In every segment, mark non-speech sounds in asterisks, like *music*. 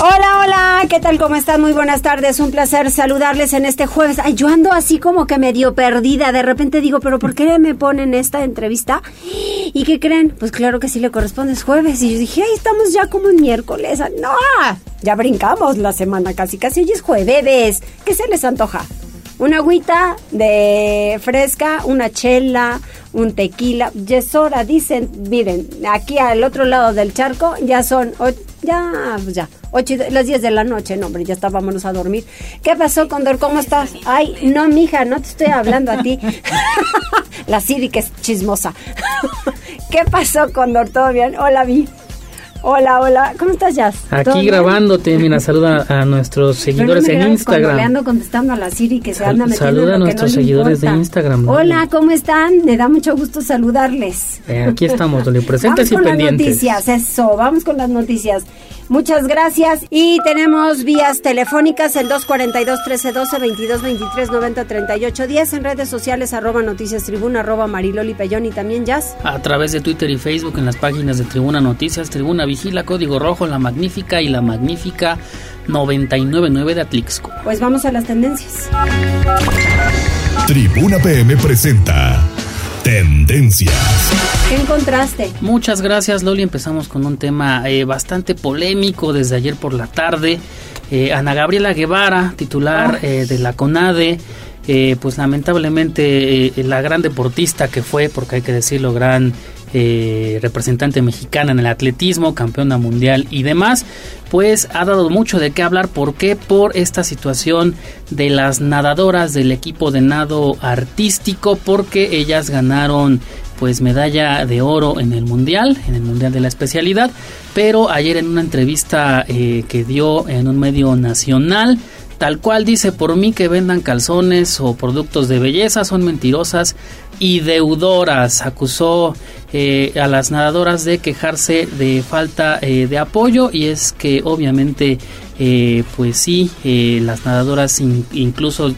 Hola, hola, ¿qué tal? ¿Cómo están? Muy buenas tardes, un placer saludarles en este jueves. Ay, yo ando así como que medio perdida, de repente digo, pero ¿por qué me ponen esta entrevista? ¿Y qué creen? Pues claro que sí le corresponde, es jueves. Y yo dije, ay, estamos ya como en miércoles. No, ya brincamos la semana casi, casi hoy es jueves. ¿Qué se les antoja? Una agüita de fresca, una chela, un tequila. Ya es hora, dicen, miren, aquí al otro lado del charco ya son, ya, pues ya, ocho, las 10 de la noche, no, hombre, ya estábamos a dormir. ¿Qué pasó, Condor? ¿Cómo estás? Ay, no, mija, no te estoy hablando a ti. *laughs* la Siri que es chismosa. *laughs* ¿Qué pasó, Condor? ¿Todo bien? Hola, Vi. Hola, hola. ¿Cómo estás, Jazz? Aquí grabándote, mira, saluda a nuestros seguidores en Instagram. Le ando contestando a la Siri que se anda metiendo Saluda a nuestros seguidores de Instagram. Hola, ¿cómo están? Me da mucho gusto saludarles. Eh, aquí estamos, Doli, presentes vamos y pendientes. Las noticias, eso, vamos con las noticias. Muchas gracias. Y tenemos vías telefónicas el 242-1312, 2223-903810 en redes sociales arroba noticias tribuna, arroba mariloli pellón y también jazz. A través de Twitter y Facebook en las páginas de Tribuna Noticias, Tribuna Vigila, Código Rojo, La Magnífica y La Magnífica 999 de Atlixco. Pues vamos a las tendencias. Tribuna PM presenta Tendencias. ¿Qué encontraste? Muchas gracias, Loli. Empezamos con un tema eh, bastante polémico desde ayer por la tarde. Eh, Ana Gabriela Guevara, titular eh, de la CONADE, eh, pues lamentablemente eh, la gran deportista que fue, porque hay que decirlo, gran eh, representante mexicana en el atletismo, campeona mundial y demás, pues ha dado mucho de qué hablar. ¿Por qué? Por esta situación de las nadadoras del equipo de nado artístico, porque ellas ganaron pues medalla de oro en el mundial, en el mundial de la especialidad, pero ayer en una entrevista eh, que dio en un medio nacional, tal cual dice por mí que vendan calzones o productos de belleza son mentirosas y deudoras. Acusó eh, a las nadadoras de quejarse de falta eh, de apoyo y es que obviamente eh, pues sí, eh, las nadadoras in- incluso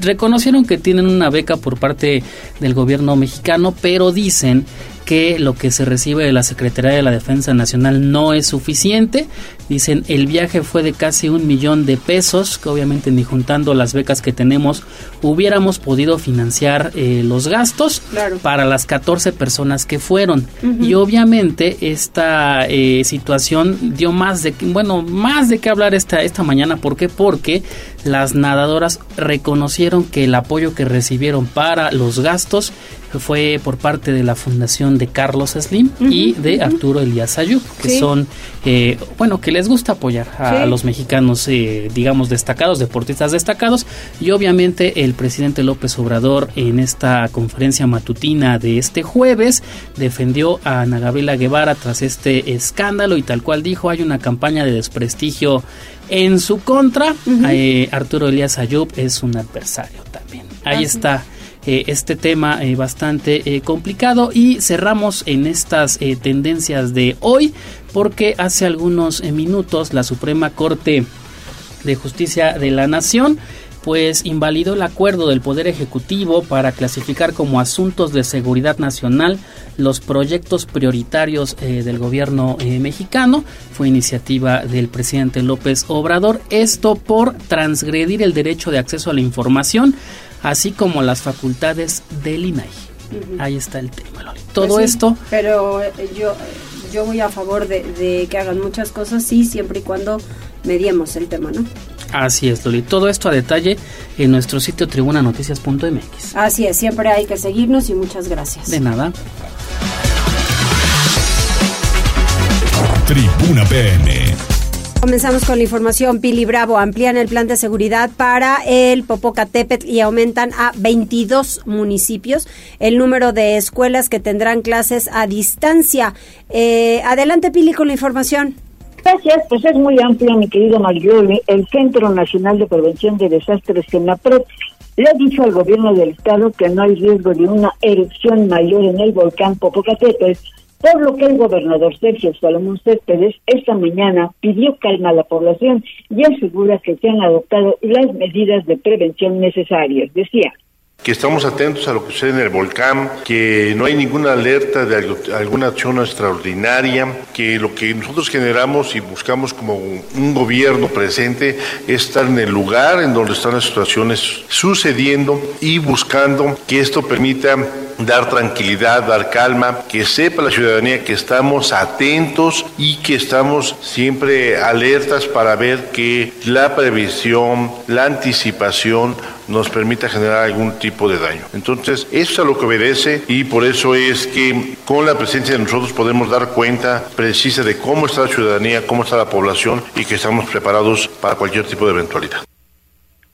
reconocieron que tienen una beca por parte del gobierno mexicano, pero dicen que lo que se recibe de la Secretaría de la Defensa Nacional no es suficiente. Dicen el viaje fue de casi un millón de pesos, que obviamente ni juntando las becas que tenemos hubiéramos podido financiar eh, los gastos Claro. para las 14 personas que fueron. Y obviamente esta eh, situación dio más de, bueno, más de qué hablar esta, esta mañana. ¿Por qué? Porque las nadadoras reconocieron que el apoyo que recibieron para los gastos fue por parte de la fundación de Carlos Slim y de Arturo Elías Ayub, que Sí. son, eh, bueno, que les gusta apoyar a, Sí. los mexicanos, eh, digamos, destacados, deportistas destacados. Y obviamente el presidente López Obrador en esta conferencia matutina de este jueves defendió a Ana Gabriela Guevara tras este escándalo y tal cual dijo, hay una campaña de desprestigio en su contra. Eh, Arturo Elías Ayub es un adversario también. Ahí está eh, este tema eh, bastante eh, complicado y cerramos en estas eh, tendencias de hoy porque hace algunos minutos la Suprema Corte de Justicia de la Nación pues invalidó el acuerdo del Poder Ejecutivo para clasificar como asuntos de seguridad nacional los proyectos prioritarios del gobierno mexicano. Fue iniciativa del presidente López Obrador. Esto por transgredir el derecho de acceso a la información, así como las facultades del INAI. Ahí está el tema, Loli. Todo Pues sí, esto Pero eh, yo, yo voy a favor de, de que hagan muchas cosas, sí, siempre y cuando mediemos el tema, ¿no? Así es, Loli. Todo esto a detalle en nuestro sitio tribunanoticias.mx. Así es, siempre hay que seguirnos y muchas gracias. De nada. Tribuna PM. Comenzamos con la información. Pili Bravo amplían el plan de seguridad para el Popocatépetl y aumentan a 22 municipios el número de escuelas que tendrán clases a distancia. Eh, adelante, Pili, con la información. Gracias, pues es muy amplio, mi querido Marioli. El Centro Nacional de Prevención de Desastres, CENAPRED, le ha dicho al gobierno del estado que no hay riesgo de una erupción mayor en el volcán Popocatépetl, por lo que el gobernador Sergio Salomón Céspedes esta mañana pidió calma a la población y asegura que se han adoptado las medidas de prevención necesarias. Decía que estamos atentos a lo que sucede en el volcán, que no hay ninguna alerta de alguna acción extraordinaria, que lo que nosotros generamos y buscamos como un gobierno presente es estar en el lugar en donde están las situaciones sucediendo y buscando que esto permita dar tranquilidad, dar calma, que sepa la ciudadanía que estamos atentos y que estamos siempre alertas para ver que la previsión, la anticipación nos permita generar algún tipo de daño. Entonces, eso es a lo que obedece y por eso es que con la presencia de nosotros podemos dar cuenta precisa de cómo está la ciudadanía, cómo está la población y que estamos preparados para cualquier tipo de eventualidad.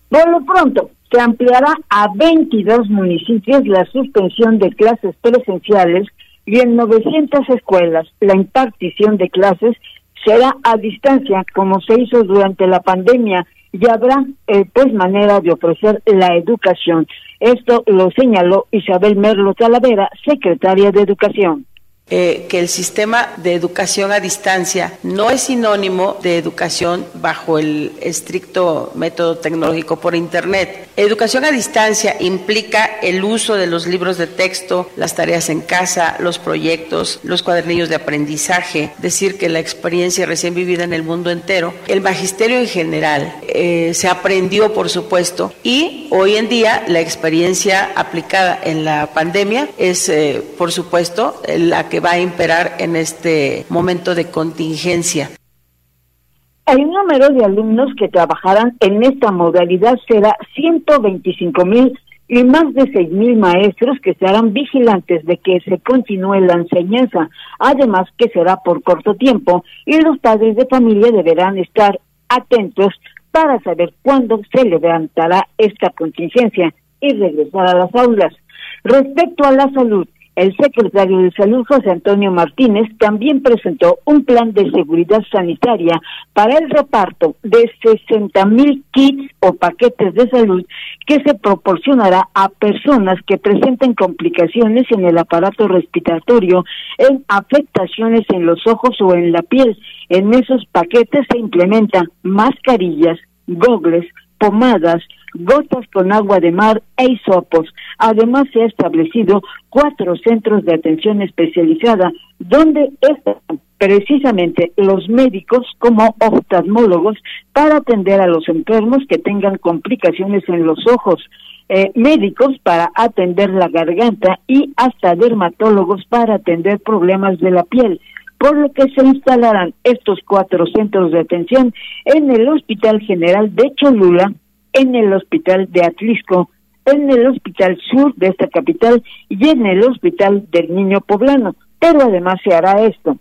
Por lo pronto, se ampliará a 22 municipios la suspensión de clases presenciales y en 900 escuelas la impartición de clases será a distancia como se hizo durante la pandemia y habrá eh, pues manera de ofrecer la educación. Esto lo señaló Isabel Merlo Talavera, secretaria de Educación. Eh, que el sistema de educación a distancia no es sinónimo de educación bajo el estricto método tecnológico por Internet. Educación a distancia implica el uso de los libros de texto, las tareas en casa, los proyectos, los cuadernillos de aprendizaje, decir que la experiencia recién vivida en el mundo entero, el magisterio en general eh, se aprendió, por supuesto, y hoy en día la experiencia aplicada en la pandemia es, eh, por supuesto, la que va a imperar en este momento de contingencia. El número de alumnos que trabajarán en esta modalidad será 125 mil y más de 6 mil maestros que estarán vigilantes de que se continúe la enseñanza, además que será por corto tiempo y los padres de familia deberán estar atentos para saber cuándo se levantará esta contingencia y regresar a las aulas. Respecto a la salud, el secretario de Salud, José Antonio Martínez, también presentó un plan de seguridad sanitaria para el reparto de 60 mil kits o paquetes de salud que se proporcionará a personas que presenten complicaciones en el aparato respiratorio, en afectaciones en los ojos o en la piel. En esos paquetes se implementan mascarillas, gogles, pomadas, gotas con agua de mar e hisopos. Además, se ha establecido cuatro centros de atención especializada donde están precisamente los médicos como oftalmólogos para atender a los enfermos que tengan complicaciones en los ojos. Eh, médicos para atender la garganta y hasta dermatólogos para atender problemas de la piel por lo que se instalarán estos cuatro centros de atención en el Hospital General de Cholula, en el Hospital de Atlisco, en el Hospital Sur de esta capital y en el Hospital del Niño Poblano. Pero además se hará esto.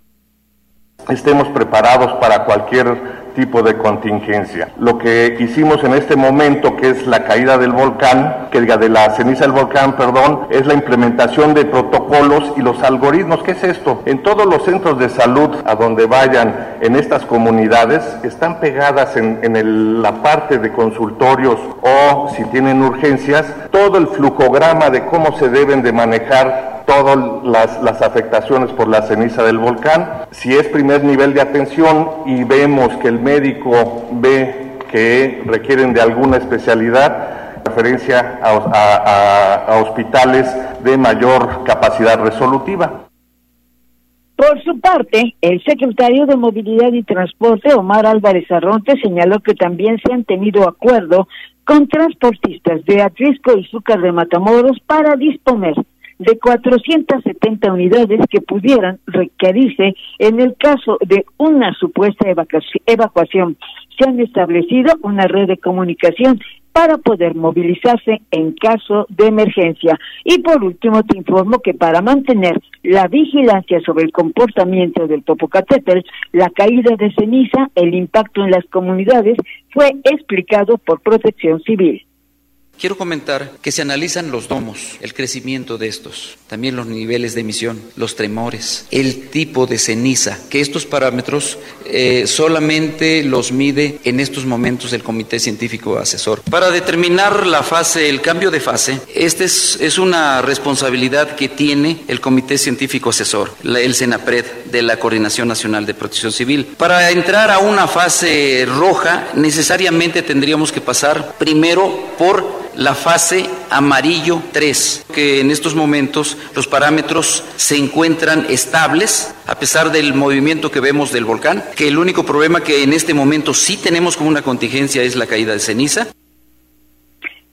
Estemos preparados para cualquier tipo de contingencia. Lo que hicimos en este momento, que es la caída del volcán, que diga de la ceniza del volcán, perdón, es la implementación de protocolos y los algoritmos. ¿Qué es esto? En todos los centros de salud a donde vayan en estas comunidades, están pegadas en, en la parte de consultorios o si tienen urgencias, todo el flujograma de cómo se deben de manejar todas las, las, afectaciones por la ceniza del volcán. Si es primer nivel de atención y vemos que el médico ve que requieren de alguna especialidad, referencia a, a hospitales de mayor capacidad resolutiva. Por su parte, el secretario de Movilidad y Transporte, Omar Álvarez Arronte, señaló que también se han tenido acuerdo con transportistas de Atrisco y Zúcar de Matamoros para disponer de 470 unidades que pudieran requerirse en el caso de una supuesta evacuación. Se han establecido una red de comunicación para poder movilizarse en caso de emergencia. Y por último, te informo que para mantener la vigilancia sobre el comportamiento del Popocatépetl, la caída de ceniza, el impacto en las comunidades, fue explicado por Protección Civil. Quiero comentar que se analizan los domos, el crecimiento de estos, también los niveles de emisión, los tremores, el tipo de ceniza, que estos parámetros eh, solamente los mide en estos momentos el Comité Científico Asesor. Para determinar la fase, el cambio de fase, esta es, es, una responsabilidad que tiene el Comité Científico Asesor, el CENAPRED, de la Coordinación Nacional de Protección Civil. Para entrar a una fase roja, necesariamente tendríamos que pasar primero por la fase amarillo 3, que en estos momentos los parámetros se encuentran estables a pesar del movimiento que vemos del volcán, que el único problema que en este momento sí tenemos como una contingencia es la caída de ceniza.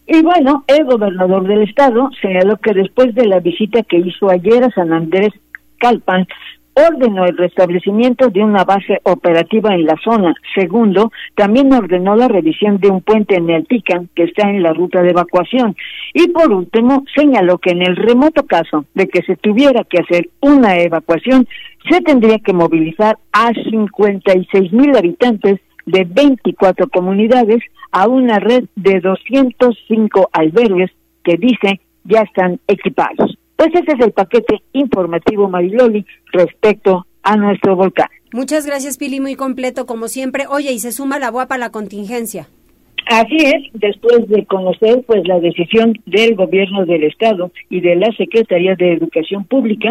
Y bueno, el gobernador del estado señaló que después de la visita que hizo ayer a San Andrés Calpan, ordenó el restablecimiento de una base operativa en la zona. Segundo, también ordenó la revisión de un puente en el Tican que está en la ruta de evacuación. Y por último, señaló que en el remoto caso de que se tuviera que hacer una evacuación, se tendría que movilizar a 56 mil habitantes de 24 comunidades a una red de 205 albergues que dice ya están equipados. Pues ese es el paquete informativo Mariloli respecto a nuestro volcán. Muchas gracias, Pili, muy completo como siempre. Oye, y se suma la UAP a la contingencia. Así es, después de conocer pues la decisión del gobierno del estado y de la Secretaría de Educación Pública,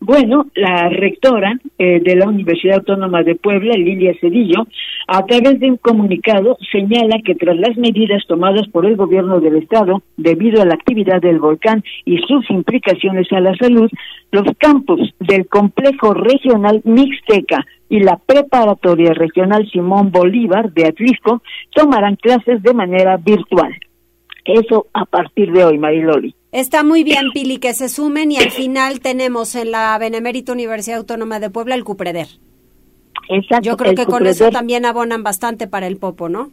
bueno, la rectora eh, de la Universidad Autónoma de Puebla, Lilia Cedillo, a través de un comunicado señala que tras las medidas tomadas por el gobierno del estado debido a la actividad del volcán y sus implicaciones a la salud, los campus del complejo regional Mixteca y la preparatoria regional Simón Bolívar de Atlisco tomarán clases de manera virtual. Eso a partir de hoy, Mariloli. Está muy bien, Pili, que se sumen y al final tenemos en la Benemérita Universidad Autónoma de Puebla el Cupreder. Exacto. Yo creo que con eso también abonan bastante para el Popo, ¿no?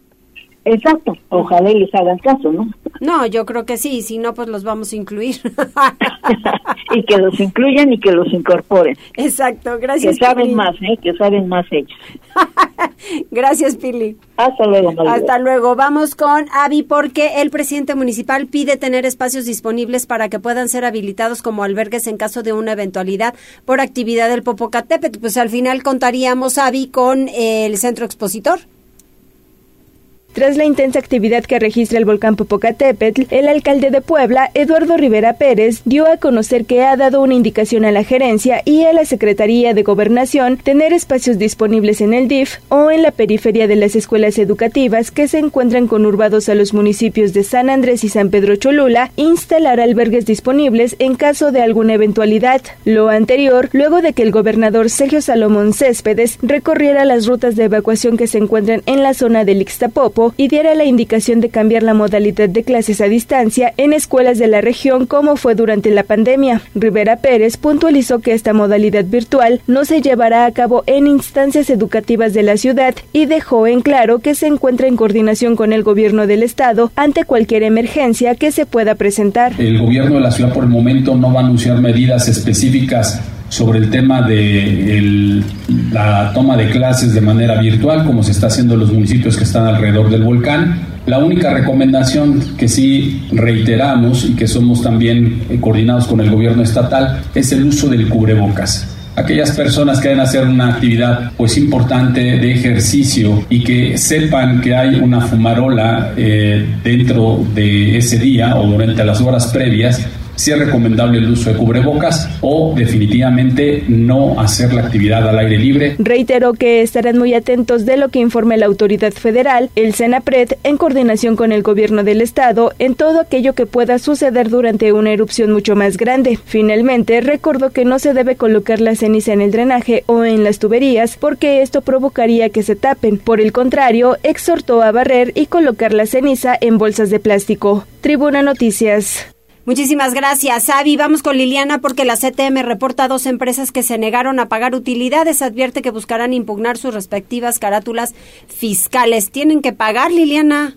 Exacto, ojalá les hagan caso, ¿no? No, yo creo que sí, si no, pues los vamos a incluir. *laughs* y que los incluyan y que los incorporen. Exacto, gracias. Que saben más, ¿eh? Que saben más ellos. *laughs* gracias, Pili. Hasta luego, Hasta luego. Vamos con Avi porque el presidente municipal pide tener espacios disponibles para que puedan ser habilitados como albergues en caso de una eventualidad por actividad del Popocatépetl. Pues al final contaríamos, Avi, con el centro expositor. Tras la intensa actividad que registra el volcán Popocatépetl, el alcalde de Puebla, Eduardo Rivera Pérez, dio a conocer que ha dado una indicación a la gerencia y a la Secretaría de Gobernación tener espacios disponibles en el DIF o en la periferia de las escuelas educativas que se encuentran conurbados a los municipios de San Andrés y San Pedro Cholula, instalar albergues disponibles en caso de alguna eventualidad. Lo anterior, luego de que el gobernador Sergio Salomón Céspedes recorriera las rutas de evacuación que se encuentran en la zona del Ixtapopo y diera la indicación de cambiar la modalidad de clases a distancia en escuelas de la región como fue durante la pandemia. Rivera Pérez puntualizó que esta modalidad virtual no se llevará a cabo en instancias educativas de la ciudad y dejó en claro que se encuentra en coordinación con el gobierno del estado ante cualquier emergencia que se pueda presentar. El gobierno de la ciudad por el momento no va a anunciar medidas específicas sobre el tema de la toma de clases de manera virtual, como se está haciendo en los municipios que están alrededor del volcán. La única recomendación que sí reiteramos y que somos también eh, coordinados con el gobierno estatal es el uso del cubrebocas aquellas personas que deben hacer una actividad pues importante de ejercicio y que sepan que hay una fumarola eh, dentro de ese día o durante las horas previas si es recomendable el uso de cubrebocas o definitivamente no hacer la actividad al aire libre. Reiteró que estarán muy atentos de lo que informe la autoridad federal, el CENAPRED, en coordinación con el gobierno del estado, en todo aquello que pueda suceder durante una erupción mucho más grande. Finalmente, recordó que no se debe colocar la ceniza en el drenaje o en las tuberías porque esto provocaría que se tapen. Por el contrario, exhortó a barrer y colocar la ceniza en bolsas de plástico. Tribuna Noticias. Muchísimas gracias, Avi. Vamos con Liliana porque la CTM reporta dos empresas que se negaron a pagar utilidades. Advierte que buscarán impugnar sus respectivas carátulas fiscales. ¿Tienen que pagar, Liliana?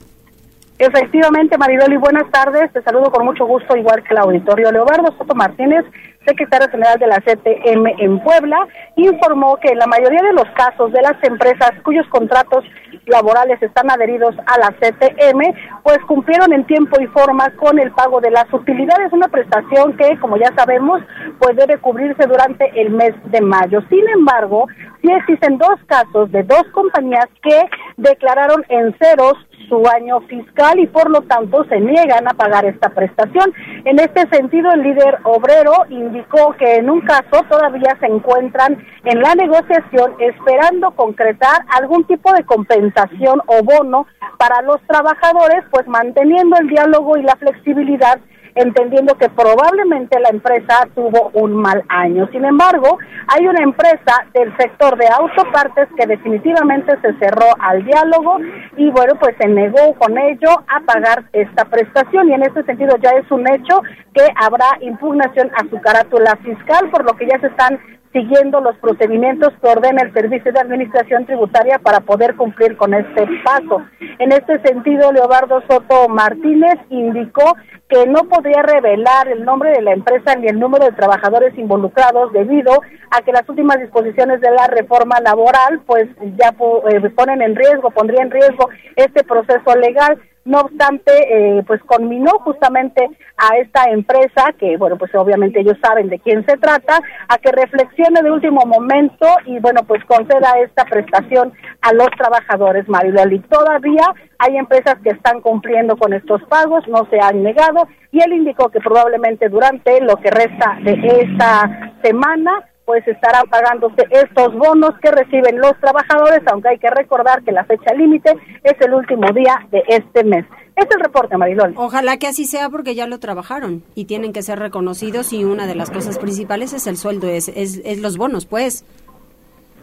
Efectivamente, Maridoli, buenas tardes. Te saludo con mucho gusto, igual que el auditorio. Leobardo Soto Martínez secretario general de la CTM en Puebla, informó que la mayoría de los casos de las empresas cuyos contratos laborales están adheridos a la CTM, pues cumplieron en tiempo y forma con el pago de las utilidades, una prestación que, como ya sabemos, pues debe cubrirse durante el mes de mayo. Sin embargo, sí existen dos casos de dos compañías que declararon en ceros su año fiscal y por lo tanto se niegan a pagar esta prestación. En este sentido, el líder obrero indicó que en un caso todavía se encuentran en la negociación esperando concretar algún tipo de compensación o bono para los trabajadores, pues manteniendo el diálogo y la flexibilidad entendiendo que probablemente la empresa tuvo un mal año. Sin embargo, hay una empresa del sector de autopartes que definitivamente se cerró al diálogo y bueno, pues se negó con ello a pagar esta prestación y en ese sentido ya es un hecho que habrá impugnación a su carátula fiscal, por lo que ya se están siguiendo los procedimientos que ordena el Servicio de Administración Tributaria para poder cumplir con este paso. En este sentido, Leobardo Soto Martínez indicó que no podría revelar el nombre de la empresa ni el número de trabajadores involucrados debido a que las últimas disposiciones de la reforma laboral pues ya eh, ponen en riesgo, pondría en riesgo este proceso legal. No obstante, eh, pues conminó justamente a esta empresa, que bueno, pues obviamente ellos saben de quién se trata, a que reflexione de último momento y bueno, pues conceda esta prestación a los trabajadores, Mariloli. Todavía hay empresas que están cumpliendo con estos pagos, no se han negado y él indicó que probablemente durante lo que resta de esta semana pues estarán pagándose estos bonos que reciben los trabajadores, aunque hay que recordar que la fecha límite es el último día de este mes. Este es el reporte, Marilol. Ojalá que así sea porque ya lo trabajaron y tienen que ser reconocidos y una de las cosas principales es el sueldo, es, es, los bonos, pues.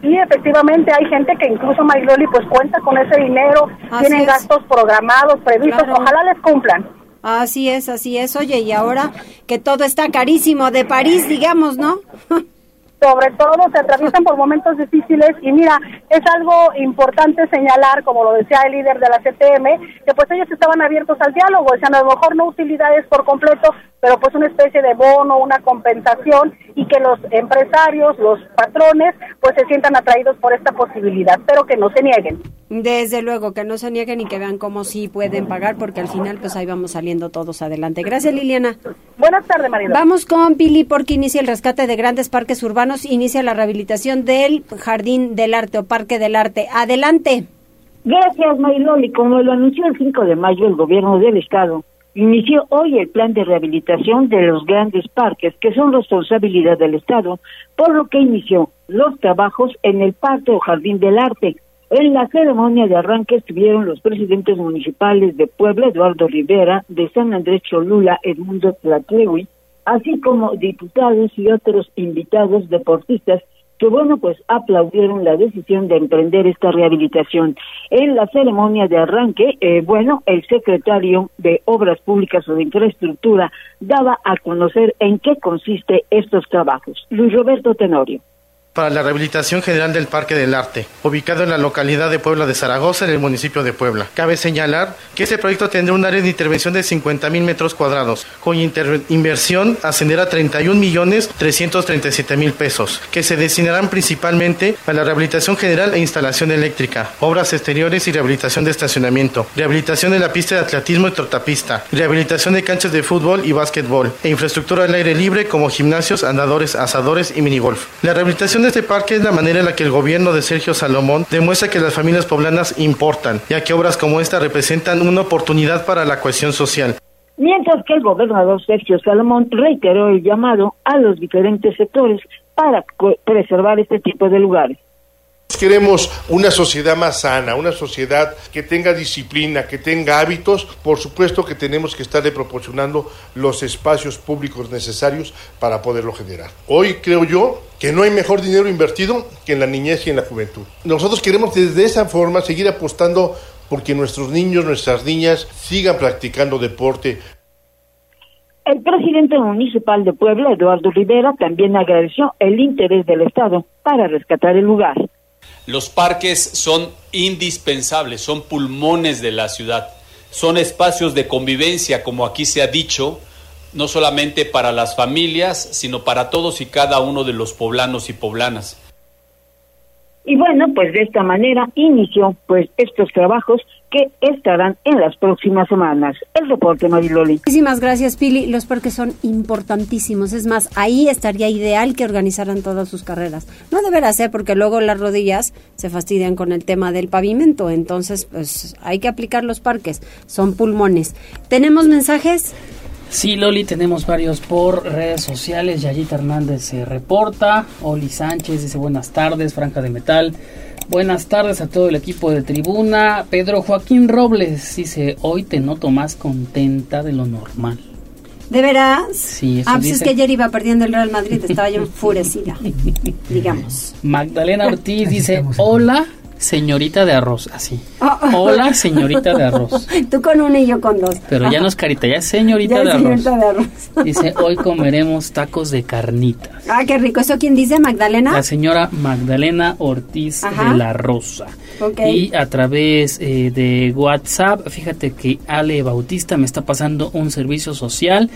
Sí, efectivamente hay gente que incluso Mariloli pues cuenta con ese dinero, tienen gastos programados, previstos, ojalá les cumplan. Así es, así es. Oye, y ahora que todo está carísimo de París, digamos, ¿no? *laughs* sobre todo se atraviesan por momentos difíciles y mira, es algo importante señalar, como lo decía el líder de la CTM, que pues ellos estaban abiertos al diálogo, decían a lo mejor no utilidades por completo, pero pues una especie de bono, una compensación y que los empresarios, los patrones, pues se sientan atraídos por esta posibilidad, pero que no se nieguen. Desde luego, que no se nieguen y que vean cómo sí pueden pagar, porque al final pues ahí vamos saliendo todos adelante. Gracias, Liliana. Buenas tardes, María. Vamos con Pili porque inicia el rescate de grandes parques urbanos, inicia la rehabilitación del Jardín del Arte o Parque del Arte. Adelante. Gracias, Mariloli. Como lo anunció el 5 de mayo el gobierno del Estado, inició hoy el plan de rehabilitación de los grandes parques, que son responsabilidad del Estado, por lo que inició los trabajos en el Parque o Jardín del Arte. En la ceremonia de arranque estuvieron los presidentes municipales de Puebla, Eduardo Rivera, de San Andrés Cholula, Edmundo Tlatlewi, así como diputados y otros invitados deportistas que bueno, pues aplaudieron la decisión de emprender esta rehabilitación. En la ceremonia de arranque, eh, bueno, el secretario de Obras Públicas o de Infraestructura daba a conocer en qué consiste estos trabajos. Luis Roberto Tenorio para la rehabilitación general del Parque del Arte, ubicado en la localidad de Puebla de Zaragoza, en el municipio de Puebla. Cabe señalar que este proyecto tendrá un área de intervención de 50 mil metros cuadrados, cuya inversión ascenderá a 31 millones 337 mil pesos, que se destinarán principalmente a la rehabilitación general e instalación eléctrica, obras exteriores y rehabilitación de estacionamiento, rehabilitación de la pista de atletismo y trotapista, rehabilitación de canchas de fútbol y básquetbol, e infraestructura al aire libre como gimnasios, andadores, asadores y minigolf. La rehabilitación este parque es la manera en la que el gobierno de Sergio Salomón demuestra que las familias poblanas importan, ya que obras como esta representan una oportunidad para la cohesión social. Mientras que el gobernador Sergio Salomón reiteró el llamado a los diferentes sectores para preservar este tipo de lugares. Queremos una sociedad más sana, una sociedad que tenga disciplina, que tenga hábitos. Por supuesto que tenemos que estarle proporcionando los espacios públicos necesarios para poderlo generar. Hoy creo yo que no hay mejor dinero invertido que en la niñez y en la juventud. Nosotros queremos desde esa forma seguir apostando porque nuestros niños, nuestras niñas sigan practicando deporte. El presidente municipal de Puebla, Eduardo Rivera, también agradeció el interés del Estado para rescatar el lugar. Los parques son indispensables, son pulmones de la ciudad, son espacios de convivencia, como aquí se ha dicho, no solamente para las familias, sino para todos y cada uno de los poblanos y poblanas. Y bueno, pues de esta manera inició pues estos trabajos que estarán en las próximas semanas. El reporte, Mariloli. Muchísimas gracias, Pili. Los parques son importantísimos. Es más, ahí estaría ideal que organizaran todas sus carreras. No deberá ser porque luego las rodillas se fastidian con el tema del pavimento. Entonces, pues hay que aplicar los parques. Son pulmones. ¿Tenemos mensajes? Sí, Loli, tenemos varios por redes sociales. Yayita Hernández se reporta. Oli Sánchez dice buenas tardes, Franca de Metal. Buenas tardes a todo el equipo de tribuna. Pedro Joaquín Robles dice, hoy te noto más contenta de lo normal. ¿De veras? Sí, eso Ah, pues es que ayer iba perdiendo el Real Madrid, estaba yo enfurecida, *laughs* digamos. Magdalena Ortiz dice, hola, señorita de arroz. Así. Hola, señorita de arroz. *laughs* Tú con una y yo con dos. Pero ya no es carita, ya es señorita Ya de arroz. señorita de arroz. Dice, *laughs* hoy comeremos tacos de carnita. Ah, qué rico. ¿Eso quién dice, Magdalena? La señora Magdalena Ortiz Ajá. de la Rosa. Ok. Y a través eh, de WhatsApp, fíjate que Ale Bautista me está pasando un servicio social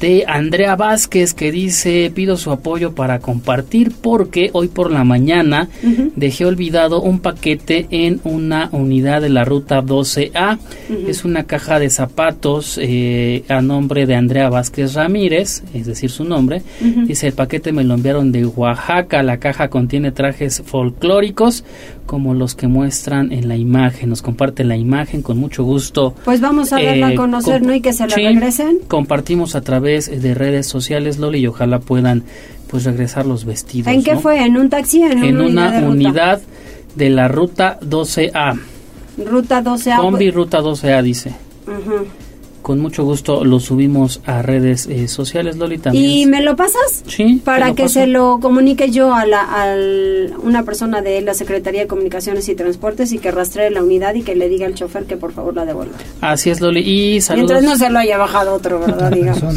de Andrea Vázquez que dice pido su apoyo para compartir porque hoy por la mañana dejé olvidado un paquete en una unidad de la ruta 12A. Ujú. Es una caja de zapatos eh, a nombre de Andrea Vázquez Ramírez, es decir, su nombre. Dice el paquete me lo enviaron de Oaxaca. La caja contiene trajes folclóricos como los que muestran en la imagen. Nos comparte la imagen con mucho gusto. Pues vamos a darla a Eh, conocer, com- ¿no? Y que se la sí, regresen. Compartimos a través de redes sociales, Loli, y ojalá puedan pues regresar los vestidos. ¿En qué ¿no? fue? ¿En un taxi? En, En una, una unidad de ruta? unidad de la ruta 12A. Ruta 12A. Combi ruta 12A dice. Ujú. Con mucho gusto lo subimos a redes eh, sociales, Loli, también. ¿Y me lo pasas? Sí, Para que paso. se lo comunique yo a la al- una persona de la Secretaría de Comunicaciones y Transportes y que rastree la unidad y que le diga al chofer que por favor la devuelva. Así es, Loli. Y saludos. Mientras no se lo haya bajado otro, ¿verdad? *laughs* Digamos.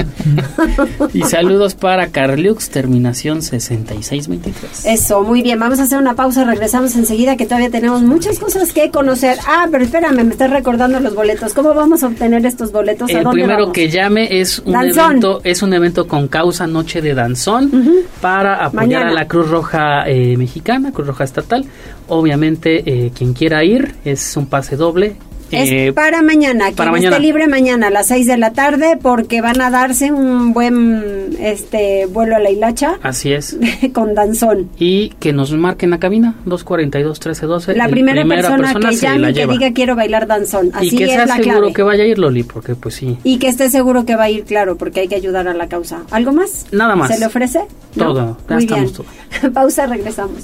Y saludos para Carliux, terminación 6623. Eso, muy bien. Vamos a hacer una pausa. Regresamos enseguida que todavía tenemos muchas cosas que conocer. Ah, pero espérame, me estás recordando los boletos. ¿Cómo vamos a obtener estos boletos? ¿A El dónde primero vamos? que llame es un Danzón. evento es un evento con causa Noche de Danzón para apoyar Mañana. a la Cruz Roja eh, Mexicana, Cruz Roja Estatal. Obviamente eh, quien quiera ir es un pase doble. Es Eh, para mañana, quien para mañana. esté libre mañana a las 6 de la tarde porque van a darse un buen este vuelo a la hilacha Así es. *laughs* con danzón. Y que nos marquen la cabina 242 1312. La El primera, persona, que se llame la y que diga quiero bailar danzón. Así y que es sea la seguro clave. que vaya a ir Loli, porque pues sí. Y que esté seguro que va a ir, claro, porque hay que ayudar a la causa. ¿Algo más? Nada más. ¿Se le ofrece? ¿No? Todo, ya Muy estamos bien. todo. *laughs* Pausa, regresamos.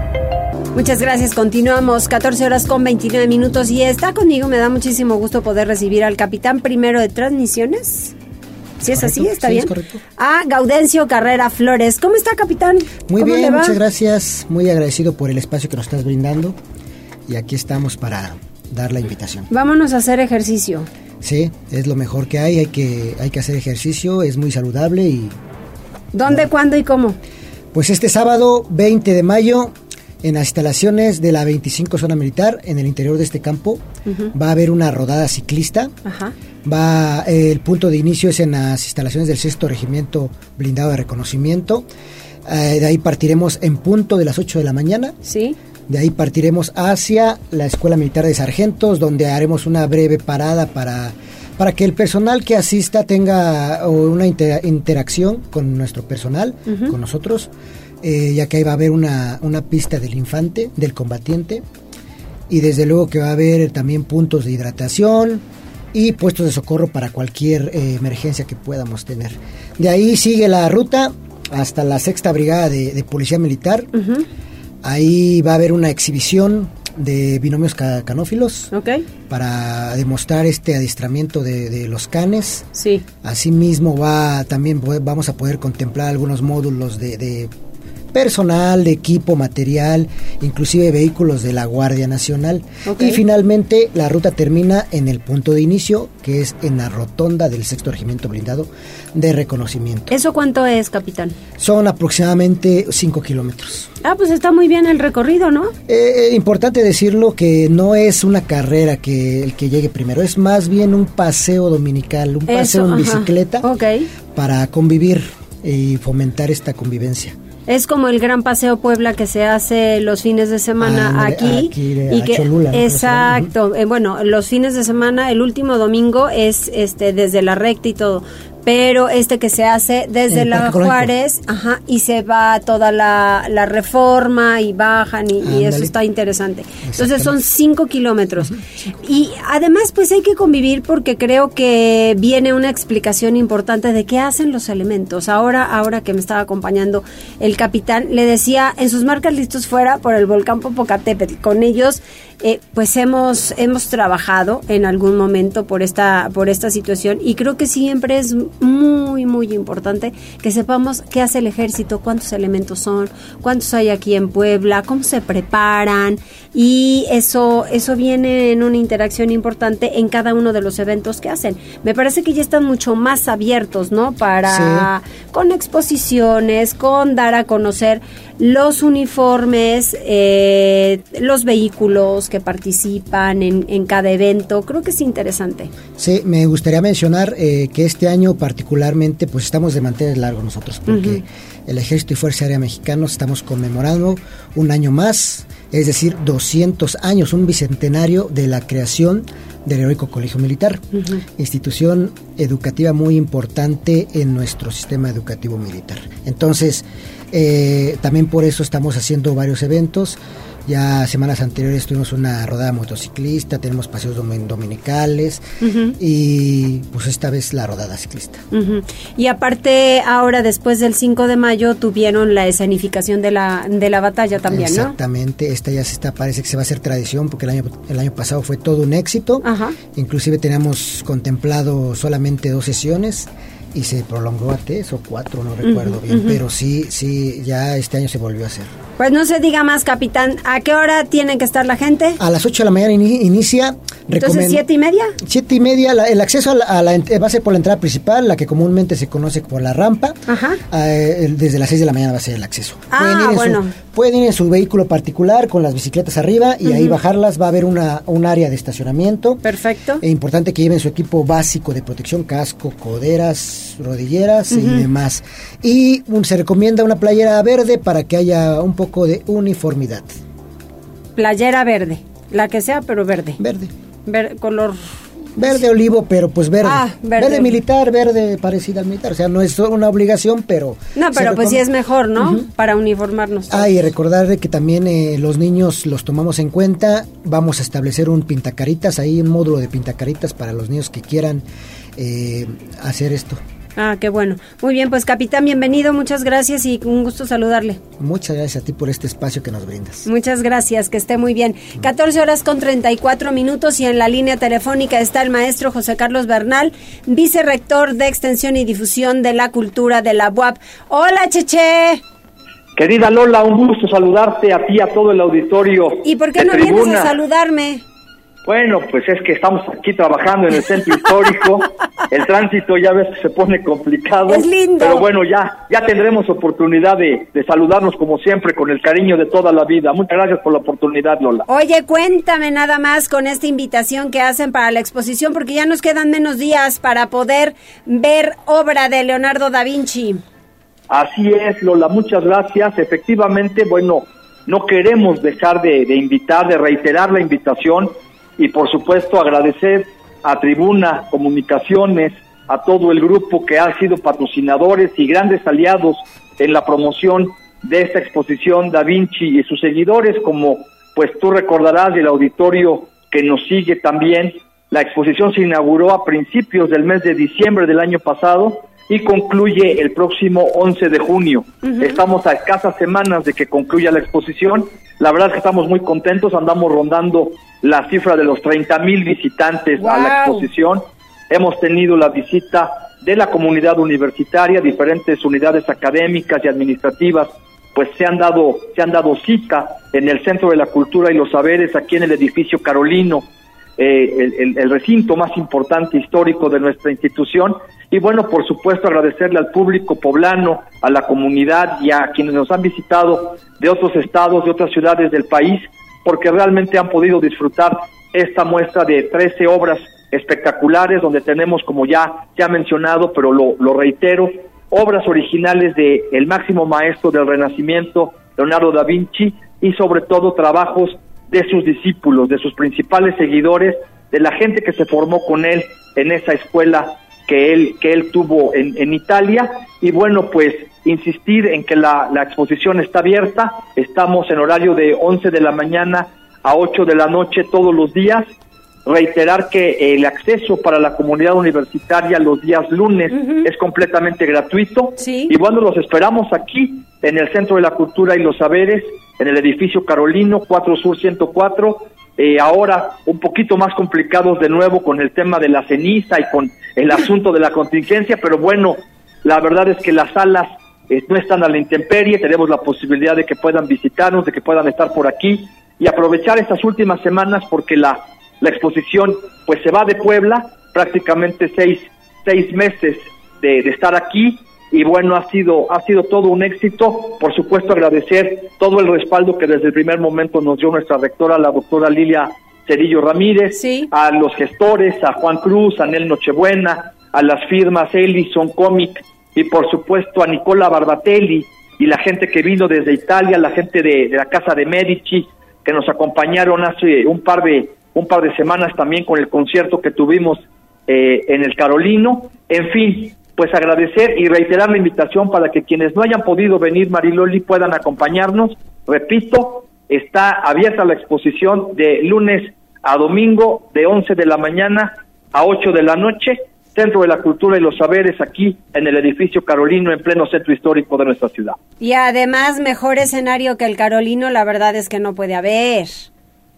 Muchas gracias. Continuamos 14 horas con 29 minutos y está conmigo. Me da muchísimo gusto poder recibir al capitán primero de transmisiones. Si es así, está sí, bien. es correcto. A Gaudencio Carrera Flores. ¿Cómo está, capitán? Muy ¿Cómo le bien, va? muchas gracias. Muy agradecido por el espacio que nos estás brindando. Y aquí estamos para dar la invitación. Vámonos a hacer ejercicio. Sí, es lo mejor que hay. Hay que, hay que hacer ejercicio, es muy saludable. Y ¿Dónde, cuándo y cómo? pues este sábado 20 de mayo, en las instalaciones de la 25 Zona Militar, en el interior de este campo, va a haber una rodada ciclista. Ajá. Va, eh, el punto de inicio es en las instalaciones del sexto regimiento blindado de reconocimiento. Eh, de ahí partiremos en punto de las 8 de la mañana. Sí. De ahí partiremos hacia la Escuela Militar de Sargentos, donde haremos una breve parada para, para que el personal que asista tenga una inter- interacción con nuestro personal, con nosotros, eh, ya que ahí va a haber una, una pista del infante, del combatiente, y desde luego que va a haber también puntos de hidratación y puestos de socorro para cualquier eh, emergencia que podamos tener. De ahí sigue la ruta hasta la sexta brigada de, de policía militar. Ahí va a haber una exhibición de binomios canófilos. Para demostrar este adiestramiento de, los canes. Sí. Asimismo va también vamos a poder contemplar algunos módulos de personal, de equipo, material, inclusive vehículos de la Guardia Nacional. Y finalmente la ruta termina en el punto de inicio, que es en la rotonda del sexto regimiento blindado de reconocimiento. ¿Eso cuánto es, capitán? Son aproximadamente 5 kilómetros. Ah, pues está muy bien el recorrido, ¿no? Eh, eh, importante decirlo que no es una carrera que el que llegue primero, es más bien un paseo dominical, un paseo en bicicleta para convivir y fomentar esta convivencia. Es como el Gran Paseo Puebla que se hace los fines de semana aquí, y que exacto, eh, bueno, los fines de semana el último domingo es este desde la recta y todo, pero este que se hace desde la Juárez, ajá, y se va toda la, la reforma y bajan y, eso está interesante. Entonces son cinco kilómetros. Y además pues hay que convivir porque creo que viene una explicación importante de qué hacen los elementos. Ahora, ahora que me estaba acompañando el capitán, le decía, en sus marcas listos fuera por el volcán Popocatépetl, con ellos eh, pues hemos, hemos trabajado en algún momento por esta, por esta situación y creo que siempre es muy, muy importante que sepamos qué hace el ejército, cuántos elementos son, cuántos hay aquí en Puebla, cómo se preparan y eso, eso viene en una interacción importante en cada uno de los eventos que hacen. Me parece que ya están mucho más abiertos, ¿no? Para, con exposiciones, con dar a conocer los uniformes, eh, los vehículos que participan en, cada evento. Creo que es interesante. Sí, me gustaría mencionar eh, que este año particularmente pues estamos de mantener largo nosotros porque el Ejército y Fuerza Aérea Mexicanos estamos conmemorando un año más, es decir, 200 años, un bicentenario de la creación del Heroico Colegio Militar, institución educativa muy importante en nuestro sistema educativo militar. Entonces, eh, también por eso estamos haciendo varios eventos. Ya semanas anteriores tuvimos una rodada motociclista, tenemos paseos dominicales y pues esta vez la rodada ciclista. Y aparte ahora después del 5 de mayo tuvieron la escenificación de la, de la batalla también, Exactamente, esta ya se está, parece que se va a hacer tradición porque el año, el año pasado fue todo un éxito. Inclusive teníamos contemplado solamente dos sesiones y se prolongó a tres o cuatro, no recuerdo bien, pero sí, sí, ya este año se volvió a hacer. Pues no se diga más, capitán. ¿A qué hora tiene que estar la gente? A las 8 de la mañana inicia. Entonces, ¿siete y media? Siete y media. el acceso a la, va a ser por la entrada principal, la que comúnmente se conoce como la rampa. Ajá. Eh, desde las 6 de la mañana va a ser el acceso. Ah, bueno. pueden ir en su vehículo particular con las bicicletas arriba y ahí bajarlas. Va a haber una, un área de estacionamiento. Perfecto. Es importante que lleven su equipo básico de protección, casco, coderas, rodilleras y demás. Y se recomienda una playera verde para que haya un poco de uniformidad. Playera verde, la que sea, pero verde. Verde. Color Verde olivo, pero pues verde. Ah, verde. militar, verde parecido al militar. O sea, no es una obligación, pero... No, pero pues sí es mejor, ¿no? Para uniformarnos. Ah, y recordar que también eh, los niños los tomamos en cuenta. Vamos a establecer un pintacaritas, ahí un módulo de pintacaritas para los niños que quieran eh, hacer esto. Ah, qué bueno. Muy bien, pues capitán, bienvenido, muchas gracias y un gusto saludarle. Muchas gracias a ti por este espacio que nos brindas. Muchas gracias, que esté muy bien. 14 horas con 34 minutos y en la línea telefónica está el maestro José Carlos Bernal, vicerrector de Extensión y Difusión de la Cultura de la UAP. Hola, Cheche. Querida Lola, un gusto saludarte a ti, a todo el auditorio. ¿Y por qué no vienes a saludarme? Bueno, pues es que estamos aquí trabajando en el centro histórico. *laughs* El tránsito ya ves que se pone complicado. Es lindo. Pero bueno, ya, ya tendremos oportunidad de, de, saludarnos como siempre con el cariño de toda la vida. Muchas gracias por la oportunidad, Lola. Oye, cuéntame nada más con esta invitación que hacen para la exposición, porque ya nos quedan menos días para poder ver obra de Leonardo da Vinci. Así es, Lola, muchas gracias. Efectivamente, bueno, no queremos dejar de, de invitar, de reiterar la invitación y por supuesto agradecer a Tribuna Comunicaciones, a todo el grupo que ha sido patrocinadores y grandes aliados en la promoción de esta exposición Da Vinci y sus seguidores, como pues tú recordarás del auditorio que nos sigue también, La exposición se inauguró a principios del mes de diciembre del año pasado y concluye el próximo 11 de junio. Estamos a escasas semanas de que concluya la exposición. La verdad es que estamos muy contentos, andamos rondando la cifra de los 30 mil visitantes a la exposición. Hemos tenido la visita de la comunidad universitaria, diferentes unidades académicas y administrativas, pues se han dado, se han dado cita en el Centro de la Cultura y los Saberes, aquí en el edificio Carolino, eh, el, recinto más importante histórico de nuestra institución. Y bueno, por supuesto, agradecerle al público poblano, a la comunidad y a quienes nos han visitado de otros estados, de otras ciudades del país, porque realmente han podido disfrutar esta muestra de 13 obras espectaculares, donde tenemos, como ya, ya mencionado, pero lo, lo reitero, obras originales de el máximo maestro del Renacimiento, Leonardo da Vinci, y sobre todo trabajos de sus discípulos, de sus principales seguidores, de la gente que se formó con él en esa escuela que él, que él tuvo en, en Italia. Y bueno, pues insistir en que la, la exposición está abierta, estamos en horario de 11 de la mañana a 8 de la noche todos los días reiterar que el acceso para la comunidad universitaria los días lunes es completamente gratuito. Y bueno, los esperamos aquí en el Centro de la Cultura y los Saberes, en el edificio Carolino 4 Sur 104. Eh, ahora un poquito más complicados de nuevo con el tema de la ceniza y con el *laughs* asunto de la contingencia, pero bueno, la verdad es que las salas eh, no están a la intemperie, tenemos la posibilidad de que puedan visitarnos, de que puedan estar por aquí y aprovechar estas últimas semanas porque la la exposición pues se va de Puebla, prácticamente seis, seis meses de, estar aquí y bueno, ha sido, ha sido todo un éxito. Por supuesto, agradecer todo el respaldo que desde el primer momento nos dio nuestra rectora, la doctora Lilia Cerillo Ramírez, a los gestores, a Juan Cruz, a Nel Nochebuena, a las firmas Ellison Comic y por supuesto a Nicola Barbatelli y la gente que vino desde Italia, la gente de, de la Casa de Medici, que nos acompañaron hace un par de, un par de semanas también con el concierto que tuvimos eh, en el Carolino. En fin, pues agradecer y reiterar la invitación para que quienes no hayan podido venir, Mariloli, puedan acompañarnos. Repito, está abierta la exposición de lunes a domingo de 11 de la mañana a 8 de la noche, Centro de la Cultura y los Saberes, aquí en el edificio Carolino, en pleno centro histórico de nuestra ciudad. Y además, mejor escenario que el Carolino, la verdad es que no puede haber.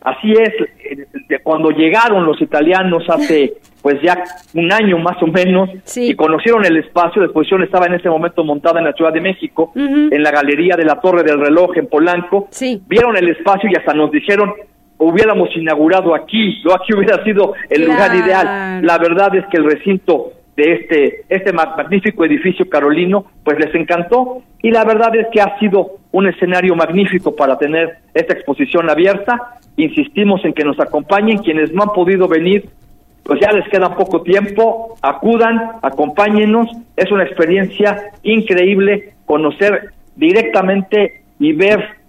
Así es, eh, cuando llegaron los italianos hace *laughs* pues ya un año más o menos y conocieron el espacio, la exposición estaba en ese momento montada en la Ciudad de México, en la galería de la Torre del Reloj en Polanco, vieron el espacio y hasta nos dijeron hubiéramos inaugurado aquí, no aquí hubiera sido el lugar ideal. La verdad es que el recinto de este, este magnífico edificio carolino, pues les encantó. Y la verdad es que ha sido un escenario magnífico para tener esta exposición abierta. Insistimos en que nos acompañen. Quienes no han podido venir, pues ya les queda poco tiempo, acudan, acompáñenos, es una experiencia increíble conocer directamente y ver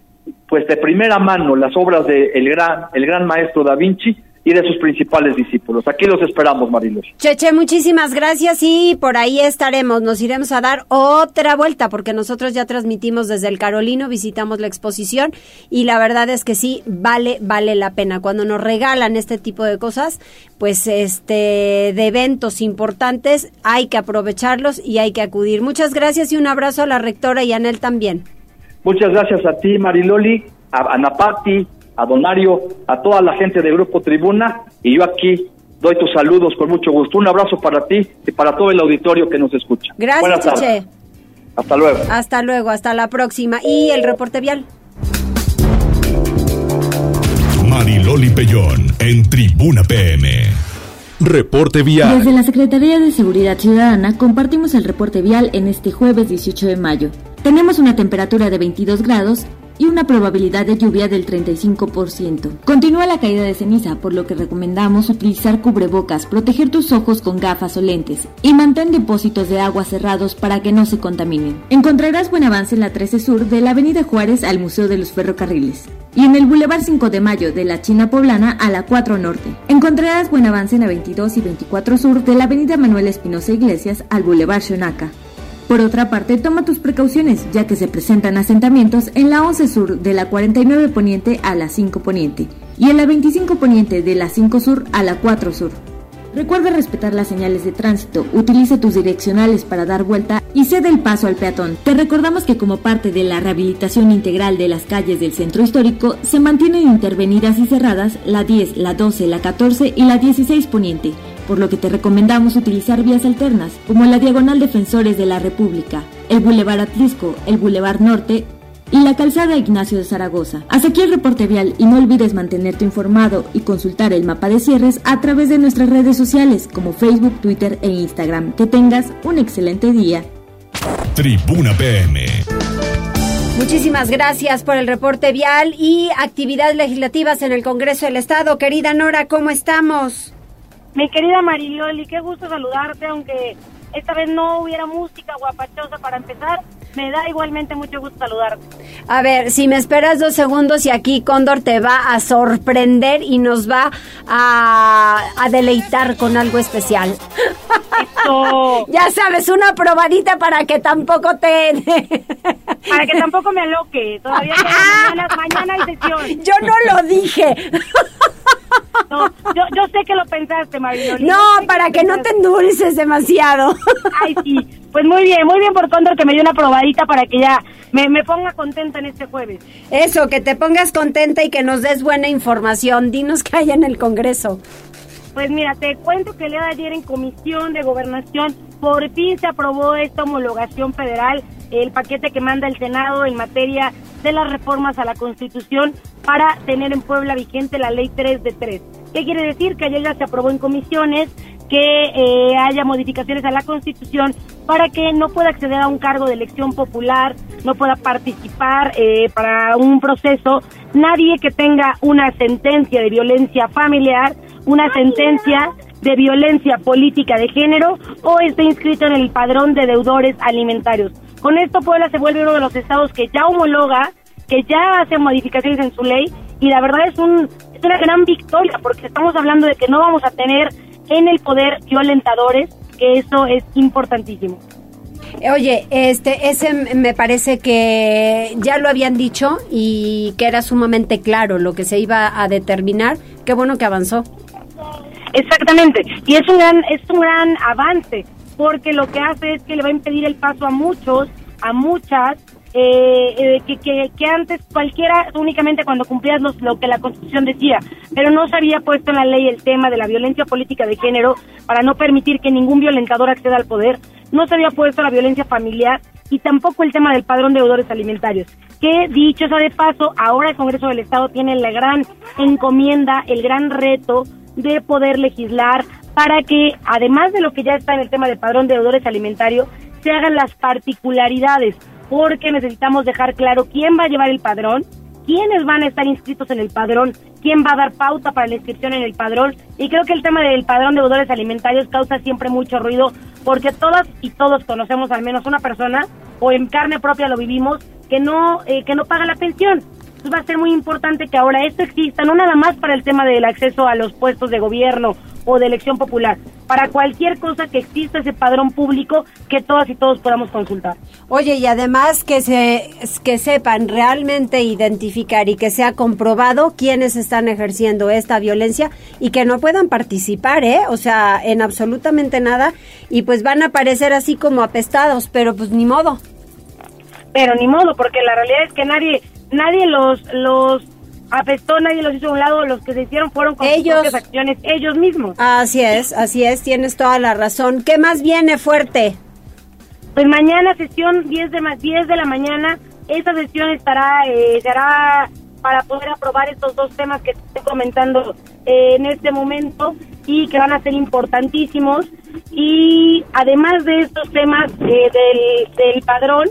pues de primera mano las obras del el gran el gran maestro Da Vinci y de sus principales discípulos. Aquí los esperamos, Marilos. Cheche, muchísimas gracias y por ahí estaremos. Nos iremos a dar otra vuelta porque nosotros ya transmitimos desde el Carolino, visitamos la exposición y la verdad es que sí, vale, vale la pena. Cuando nos regalan este tipo de cosas, pues este, de eventos importantes, hay que aprovecharlos y hay que acudir. Muchas gracias y un abrazo a la rectora y a Anel también. Muchas gracias a ti, Mariloli, a Anapati, a Donario, a toda la gente de Grupo Tribuna y yo aquí doy tus saludos con mucho gusto. Un abrazo para ti y para todo el auditorio que nos escucha. Gracias, Cheche. Hasta luego. Hasta luego, hasta la próxima. ¿Y el reporte vial? Mariloli Pellón en Tribuna PM. Reporte vial. Desde la Secretaría de Seguridad Ciudadana compartimos el reporte vial en este jueves 18 de mayo. Tenemos una temperatura de 22 grados y una probabilidad de lluvia del 35%. Continúa la caída de ceniza, por lo que recomendamos utilizar cubrebocas, proteger tus ojos con gafas o lentes y mantén depósitos de agua cerrados para que no se contaminen. Encontrarás buen avance en la 13 Sur de la Avenida Juárez al Museo de los Ferrocarriles y en el Boulevard 5 de Mayo de la China Poblana a la 4 Norte. Encontrarás buen avance en la 22 y 24 Sur de la Avenida Manuel Espinosa Iglesias al Boulevard Xonaca. Por otra parte, toma tus precauciones, ya que se presentan asentamientos en la 11 Sur de la 49 Poniente a la 5 Poniente y en la 25 Poniente de la 5 Sur a la 4 Sur. Recuerda respetar las señales de tránsito, utiliza tus direccionales para dar vuelta y cede el paso al peatón. Te recordamos que como parte de la rehabilitación integral de las calles del centro histórico, se mantienen intervenidas y cerradas la 10, la 12, la 14 y la 16 poniente, por lo que te recomendamos utilizar vías alternas, como la Diagonal Defensores de la República, el Boulevard Atlisco, el Boulevard Norte y la calzada Ignacio de Zaragoza. Hasta aquí el reporte vial y no olvides mantenerte informado y consultar el mapa de cierres a través de nuestras redes sociales como Facebook, Twitter e Instagram. Que tengas un excelente día. Tribuna PM. Muchísimas gracias por el reporte vial y actividades legislativas en el Congreso del Estado. Querida Nora, ¿cómo estamos? Mi querida Mariloli, qué gusto saludarte, aunque esta vez no hubiera música guapachosa para empezar. Me da igualmente mucho gusto saludarte. A ver, si me esperas dos segundos y aquí Cóndor te va a sorprender y nos va a, a deleitar con algo especial. Eso. *laughs* ya sabes, una probadita para que tampoco te... *laughs* Para que tampoco me aloque. Todavía *laughs* mañana, mañana hay sesión. Yo no lo dije. No, yo, yo sé que lo pensaste, Mariloli. No, para que, no te endulces demasiado. Ay, sí. Pues muy bien, muy bien por Cóndor que me dio una probadita para que ya me, me ponga contenta en este jueves. Eso, que te pongas contenta y que nos des buena información. Dinos qué hay en el Congreso. Pues mira, te cuento que el día de ayer en Comisión de Gobernación por fin se aprobó esta homologación federal, el paquete que manda el Senado en materia de las reformas a la Constitución para tener en Puebla vigente la ley 3 de 3. ¿Qué quiere decir? Que ayer ya se aprobó en comisiones que eh, haya modificaciones a la Constitución para que no pueda acceder a un cargo de elección popular, no pueda participar eh, para un proceso nadie que tenga una sentencia de violencia familiar, una sentencia de violencia política de género o esté inscrito en el padrón de deudores alimentarios. Con esto Puebla se vuelve uno de los estados que ya homologa, que ya hace modificaciones en su ley y la verdad es, un, es una gran victoria porque estamos hablando de que no vamos a tener en el poder violentadores, que eso es importantísimo. Oye, este, ese me parece que ya lo habían dicho y que era sumamente claro lo que se iba a determinar. Qué bueno que avanzó. Exactamente, y es un gran, es un gran avance, porque lo que hace es que le va a impedir el paso a muchos, a muchas, eh, eh, que, que, que, antes cualquiera únicamente cuando cumplías lo que la Constitución decía, pero no se había puesto en la ley el tema de la violencia política de género para no permitir que ningún violentador acceda al poder, no se había puesto la violencia familiar y tampoco el tema del padrón de deudores alimentarios. Que dicho sea de paso, ahora el Congreso del Estado tiene la gran encomienda, el gran reto de poder legislar para que, además de lo que ya está en el tema del padrón de deudores alimentarios, se hagan las particularidades, porque necesitamos dejar claro quién va a llevar el padrón, quiénes van a estar inscritos en el padrón, quién va a dar pauta para la inscripción en el padrón. Y creo que el tema del padrón de deudores alimentarios causa siempre mucho ruido, porque todas y todos conocemos al menos una persona, o en carne propia lo vivimos, que no, eh, que no paga la pensión. Entonces va a ser muy importante que ahora esto exista, no nada más para el tema del acceso a los puestos de gobierno o de elección popular, para cualquier cosa que exista ese padrón público que todas y todos podamos consultar. Oye, y además que se que sepan realmente identificar y que sea comprobado quiénes están ejerciendo esta violencia y que no puedan participar, ¿eh? O sea, en absolutamente nada y pues van a aparecer así como apestados, pero pues ni modo. Pero ni modo, porque la realidad es que nadie nadie los los apestó, nadie los hizo a un lado, los que se hicieron fueron con ellos, sus propias acciones, ellos mismos. Así es, así es, tienes toda la razón. ¿Qué más viene fuerte? Pues mañana sesión 10 de, 10 de la mañana, esa sesión estará, eh, se hará para poder aprobar estos dos temas que estoy comentando eh, en este momento y que van a ser importantísimos. Y además de estos temas eh, del, del padrón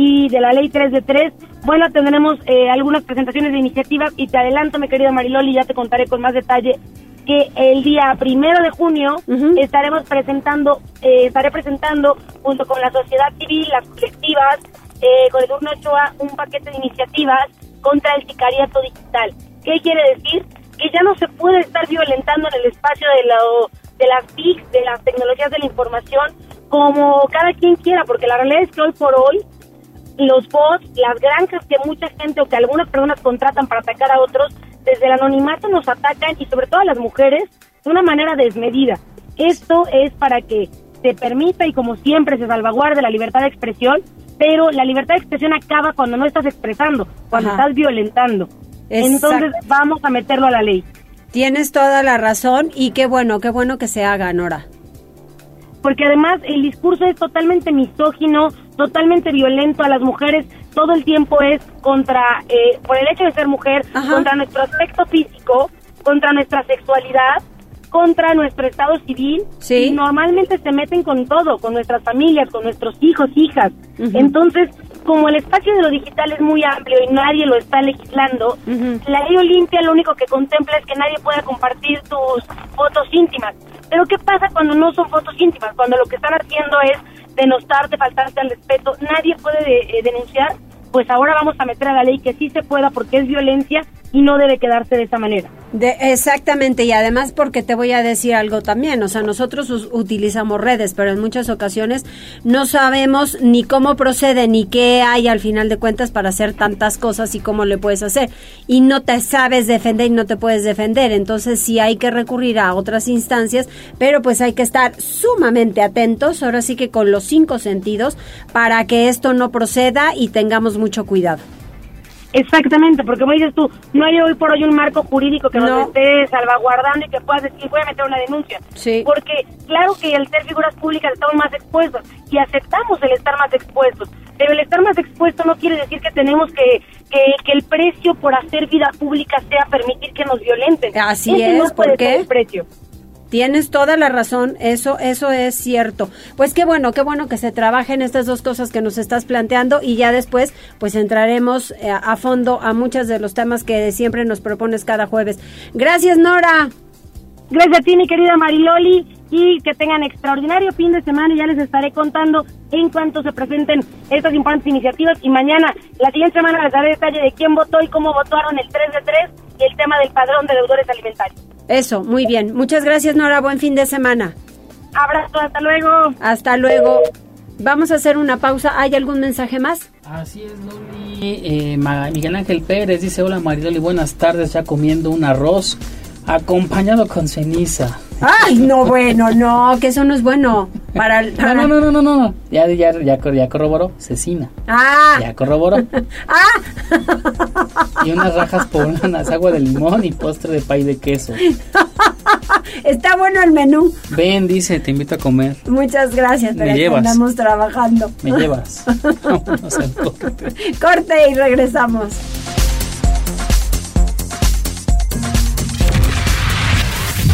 y de la ley 3 de 3, bueno, tendremos eh, algunas presentaciones de iniciativas y te adelanto, mi querida Mariloli, ya te contaré con más detalle que el día primero de junio estaremos presentando, eh, estaré presentando junto con la sociedad civil, las colectivas, eh, con el turno Ochoa, un paquete de iniciativas contra el sicariato digital. ¿Qué quiere decir? Que ya no se puede estar violentando en el espacio de, lo, de las TIC, de las tecnologías de la información, como cada quien quiera, porque la realidad es que hoy por hoy los bots, las granjas que mucha gente o que algunas personas contratan para atacar a otros, desde el anonimato nos atacan y sobre todo a las mujeres de una manera desmedida. Esto es para que se permita y como siempre se salvaguarde la libertad de expresión, pero la libertad de expresión acaba cuando no estás expresando, cuando estás violentando. Entonces vamos a meterlo a la ley. Tienes toda la razón y qué bueno, qué bueno que se haga, Nora. Porque además el discurso es totalmente misógino, totalmente violento a las mujeres, todo el tiempo es contra, eh, por el hecho de ser mujer, contra nuestro aspecto físico, contra nuestra sexualidad, contra nuestro estado civil. Y normalmente se meten con todo, con nuestras familias, con nuestros hijos, hijas. Entonces, como el espacio de lo digital es muy amplio y nadie lo está legislando, la ley Olimpia lo único que contempla es que nadie pueda compartir tus fotos íntimas. Pero ¿qué pasa cuando no son fotos íntimas? Cuando lo que están haciendo es denostarte, faltarte al respeto, nadie puede eh, denunciar, pues ahora vamos a meter a la ley que sí se pueda porque es violencia y no debe quedarse de esa manera. De, exactamente, y además porque te voy a decir algo también, o sea, nosotros utilizamos redes, pero en muchas ocasiones no sabemos ni cómo procede, ni qué hay al final de cuentas para hacer tantas cosas y cómo le puedes hacer. Y no te sabes defender y no te puedes defender, entonces sí hay que recurrir a otras instancias, pero pues hay que estar sumamente atentos, ahora sí que con los cinco sentidos, para que esto no proceda y tengamos mucho cuidado. Exactamente, porque como dices tú, no hay hoy por hoy un marco jurídico que nos esté salvaguardando y que puedas decir, voy a meter una denuncia. Sí. Porque claro que al ser figuras públicas estamos más expuestos y aceptamos el estar más expuestos, pero el estar más expuesto no quiere decir que tenemos que, que, que el precio por hacer vida pública sea permitir que nos violenten. Así es, ¿por qué? el precio. Tienes toda la razón, eso, eso es cierto. Pues qué bueno, qué bueno que se trabajen estas dos cosas que nos estás planteando y ya después pues entraremos eh, a, fondo a muchos de los temas que siempre nos propones cada jueves. Gracias, Nora. Gracias a ti, mi querida Mariloli, y que tengan extraordinario fin de semana y ya les estaré contando en cuanto se presenten estas importantes iniciativas y mañana, la siguiente semana les daré detalle de quién votó y cómo votaron el 3 de 3 y el tema del padrón de deudores alimentarios. Eso, muy bien. Muchas gracias, Nora. Buen fin de semana. Abrazo, hasta luego. Hasta luego. Vamos a hacer una pausa. ¿Hay algún mensaje más? Así es, Loli. Eh, Miguel Ángel Pérez dice, hola Maridoli, buenas tardes, ya comiendo un arroz acompañado con ceniza. Ay, no, bueno, no, que eso no es bueno. Para, No, no, no, no, no, no. Ya, ya, ya, ya corroboró, cecina. Ah. Ya corroboró. *laughs* ah. Y unas rajas poblanas, agua de limón y postre de pay de queso. Está bueno el menú. Ven, dice, te invito a comer. Muchas gracias, pero Me llevas. estamos trabajando. Me llevas. *laughs* Vamos al corte. Corte y regresamos.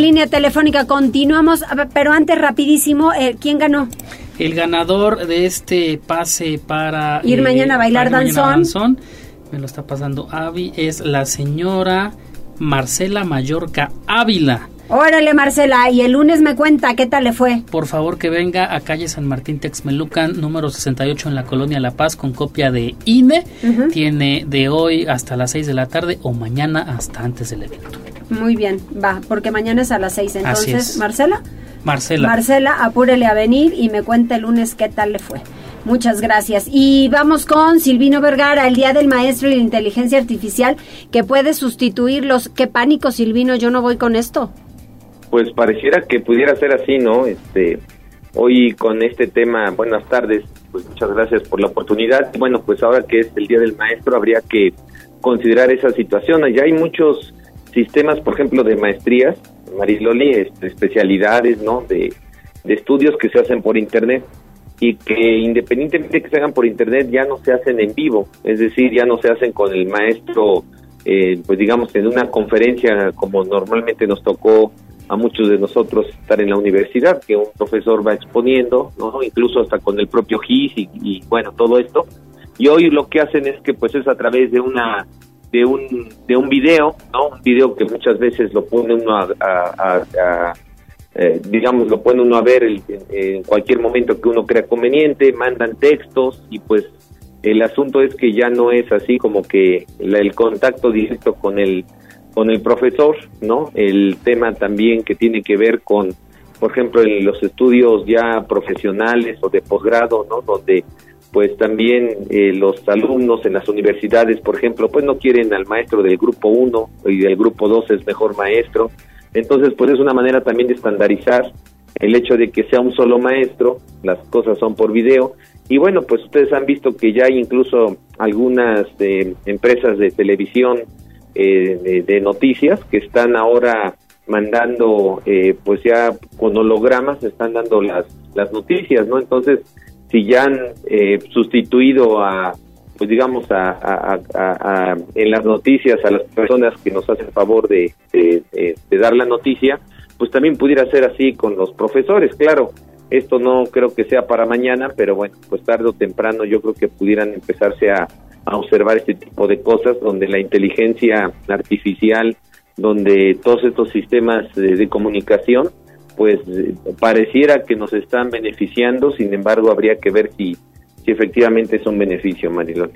Línea telefónica continuamos, pero antes rapidísimo, eh, ¿quién ganó? El ganador de este pase para ir mañana a eh, bailar danzón. me lo está pasando Avi, es la señora Marcela Mallorca Ávila. Órale, Marcela, y el lunes me cuenta qué tal le fue. Por favor, que venga a calle San Martín Texmelucan, número 68 en la colonia La Paz, con copia de INE. Tiene de hoy hasta las 6 de la tarde o mañana hasta antes del evento. Muy bien, va, porque mañana es a las 6. Entonces, Marcela. Marcela. Marcela, apúrele a venir y me cuente el lunes qué tal le fue. Muchas gracias. Y vamos con Silvino Vergara, el Día del Maestro y la Inteligencia Artificial, que puede sustituir los... ¡Qué pánico, Silvino! Yo no voy con esto pues pareciera que pudiera ser así, ¿no? Este, hoy con este tema, buenas tardes, pues muchas gracias por la oportunidad. Bueno, pues ahora que es el Día del Maestro, habría que considerar esa situación. Ya hay muchos sistemas, por ejemplo, de maestrías, Mariloli, este, especialidades, ¿no? De, de estudios que se hacen por Internet y que independientemente de que se hagan por Internet ya no se hacen en vivo, es decir, ya no se hacen con el maestro, eh, pues digamos, en una conferencia como normalmente nos tocó a muchos de nosotros estar en la universidad, que un profesor va exponiendo, ¿no? incluso hasta con el propio GIS y, bueno, todo esto, y hoy lo que hacen es que pues es a través de una de un de un video, ¿no? Un video que muchas veces lo pone uno a, eh, digamos, lo pone uno a ver en cualquier momento que uno crea conveniente, mandan textos y pues el asunto es que ya no es así como que el contacto directo con el con el profesor, ¿no? El tema también que tiene que ver con, por ejemplo, en los estudios ya profesionales o de posgrado, ¿no? Donde pues también eh, los alumnos en las universidades, por ejemplo, pues no quieren al maestro del grupo 1 y del grupo 2 es mejor maestro. Entonces, pues es una manera también de estandarizar el hecho de que sea un solo maestro, las cosas son por video. Y bueno, pues ustedes han visto que ya hay incluso algunas eh, empresas de televisión eh, de, noticias que están ahora mandando, pues ya con hologramas, están dando las, las noticias, ¿no? Entonces, si ya han eh, sustituido a, pues digamos, a, en las noticias a las personas que nos hacen favor de, de, dar la noticia, pues también pudiera ser así con los profesores, claro. Esto no creo que sea para mañana, pero bueno, pues tarde o temprano yo creo que pudieran empezarse a, a observar este tipo de cosas donde la inteligencia artificial, donde todos estos sistemas de comunicación pues pareciera que nos están beneficiando, sin embargo habría que ver si, si efectivamente es un beneficio, Marilón.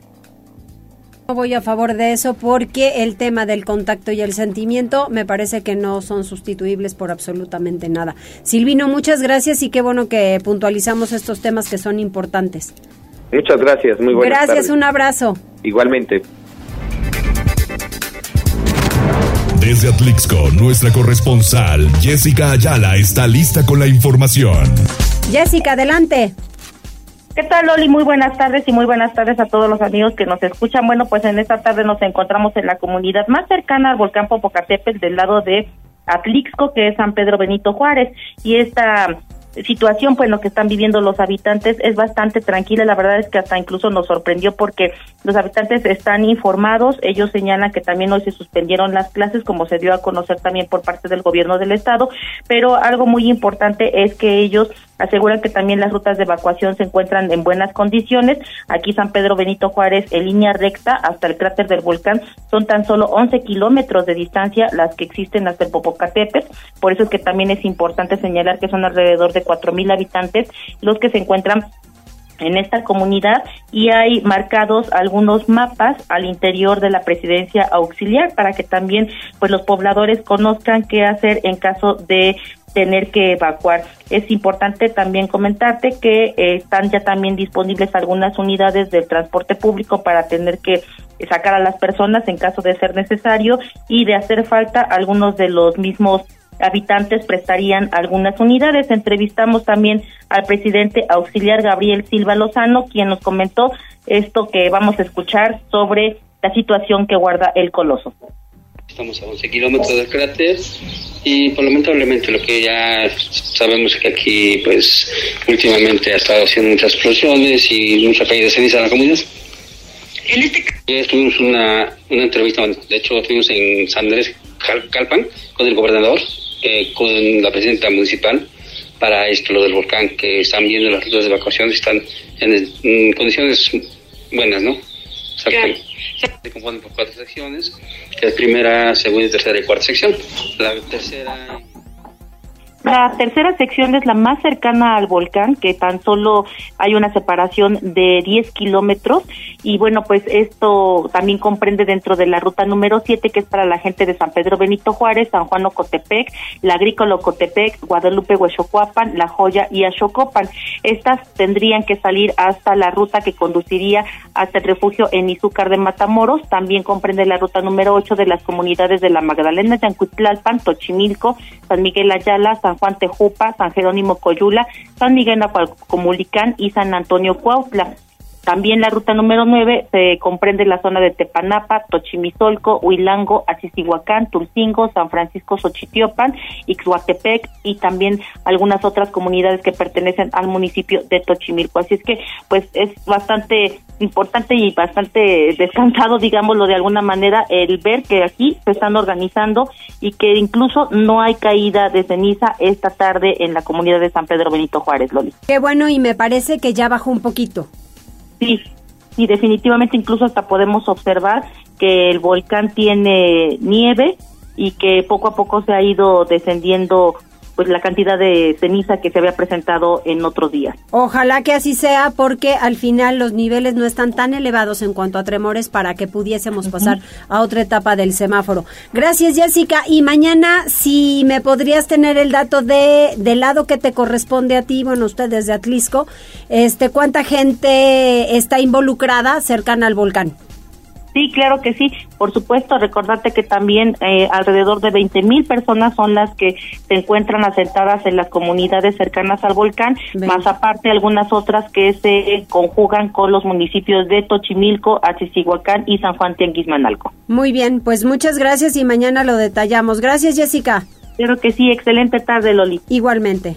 No voy a favor de eso porque el tema del contacto y el sentimiento me parece que no son sustituibles por absolutamente nada. Silvino, muchas gracias y qué bueno que puntualizamos estos temas que son importantes. Muchas gracias, muy buenas Gracias, un abrazo. Igualmente. Desde Atlixco, nuestra corresponsal Jessica Ayala está lista con la información. Jessica, adelante. ¿Qué tal, Loli? Muy buenas tardes y muy buenas tardes a todos los amigos que nos escuchan. Bueno, pues en esta tarde nos encontramos en la comunidad más cercana al volcán Popocatépetl del lado de Atlixco, que es San Pedro Benito Juárez. Y esta situación pues lo que están viviendo los habitantes es bastante tranquila. La verdad es que hasta incluso nos sorprendió porque los habitantes están informados. Ellos señalan que también hoy se suspendieron las clases como se dio a conocer también por parte del gobierno del estado. Pero algo muy importante es que ellos aseguran que también las rutas de evacuación se encuentran en buenas condiciones. Aquí San Pedro Benito Juárez en línea recta hasta el cráter del volcán son tan solo 11 kilómetros de distancia las que existen hasta el Popocatépetl. Por eso es que también es importante señalar que son alrededor de cuatro mil habitantes los que se encuentran en esta comunidad y hay marcados algunos mapas al interior de la presidencia auxiliar para que también pues los pobladores conozcan qué hacer en caso de tener que evacuar. Es importante también comentarte que eh, están ya también disponibles algunas unidades del transporte público para tener que sacar a las personas en caso de ser necesario y de hacer falta algunos de los mismos habitantes prestarían algunas unidades. Entrevistamos también al presidente auxiliar Gabriel Silva Lozano, quien nos comentó esto que vamos a escuchar sobre la situación que guarda el coloso. Estamos a 11 kilómetros del cráter y por lamentablemente lo que ya sabemos que aquí pues últimamente ha estado haciendo muchas explosiones y mucha caída de ceniza en la comunidad. En este ya tuvimos una, una entrevista, de hecho estuvimos en San Andrés Calpan con el gobernador eh, con la presidenta municipal para esto, lo del volcán, que están viendo las rutas de evacuación, están en, condiciones buenas, ¿no? Se componen por cuatro secciones, que es primera, segunda, tercera y cuarta sección. La tercera la tercera sección es la más cercana al volcán, que tan solo hay una separación de 10 kilómetros. Y bueno, pues esto también comprende dentro de la ruta número 7, que es para la gente de San Pedro Benito Juárez, San Juan Ocotepec, la Agrícola Ocotepec, Guadalupe Huechocuapan, La Joya y Ashocopan. Estas tendrían que salir hasta la ruta que conduciría hasta el refugio en Izúcar de Matamoros. También comprende la ruta número 8 de las comunidades de La Magdalena, Yancuitlalpan, Tochimilco, San Miguel Ayala, San Juan Tejupa, San Jerónimo Coyula, San Miguel Nahualcomulicán y San Antonio Cuautla. También la ruta número 9 se comprende la zona de Tepanapa, Tochimizolco, Huilango, Asisihuacán, Tulcingo, San Francisco Xochitiopan, Ixhuatepec y también algunas otras comunidades que pertenecen al municipio de Tochimilco. Así es que pues es bastante importante y bastante descansado, digámoslo de alguna manera, el ver que aquí se están organizando y que incluso no hay caída de ceniza esta tarde en la comunidad de San Pedro Benito Juárez, Loli. Qué bueno y me parece que ya bajó un poquito. Sí, y definitivamente incluso hasta podemos observar que el volcán tiene nieve y que poco a poco se ha ido descendiendo pues la cantidad de ceniza que se había presentado en otros días. Ojalá que así sea porque al final los niveles no están tan elevados en cuanto a tremores para que pudiésemos pasar a otra etapa del semáforo. Gracias Jessica y mañana si me podrías tener el dato de del lado que te corresponde a ti, bueno, ustedes de Atlisco, este cuánta gente está involucrada cercana al volcán. Sí, claro que sí. Por supuesto, recordarte que también eh, alrededor de 20 mil personas son las que se encuentran asentadas en las comunidades cercanas al volcán, más aparte algunas otras que se conjugan con los municipios de Tochimilco, Achisihuacán y San Juan Tianguismanalco. Muy bien, pues muchas gracias y mañana lo detallamos. Gracias, Jessica. Claro que sí. Excelente tarde, Loli. Igualmente.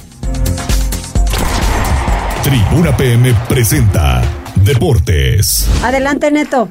Tribuna PM presenta Deportes. Adelante, Neto.